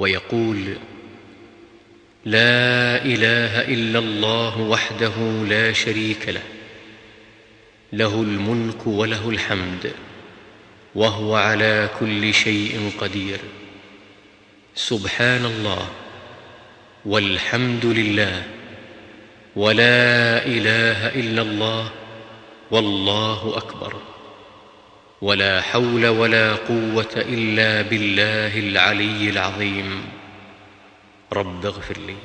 ويقول لا إله إلا الله وحده لا شريك له له الملك وله الحمد وهو على كل شيء قدير. سبحان الله والحمد لله ولا إله إلا الله والله أكبر. ولا حول ولا قوة إلا بالله العلي العظيم. رب اغفر لي.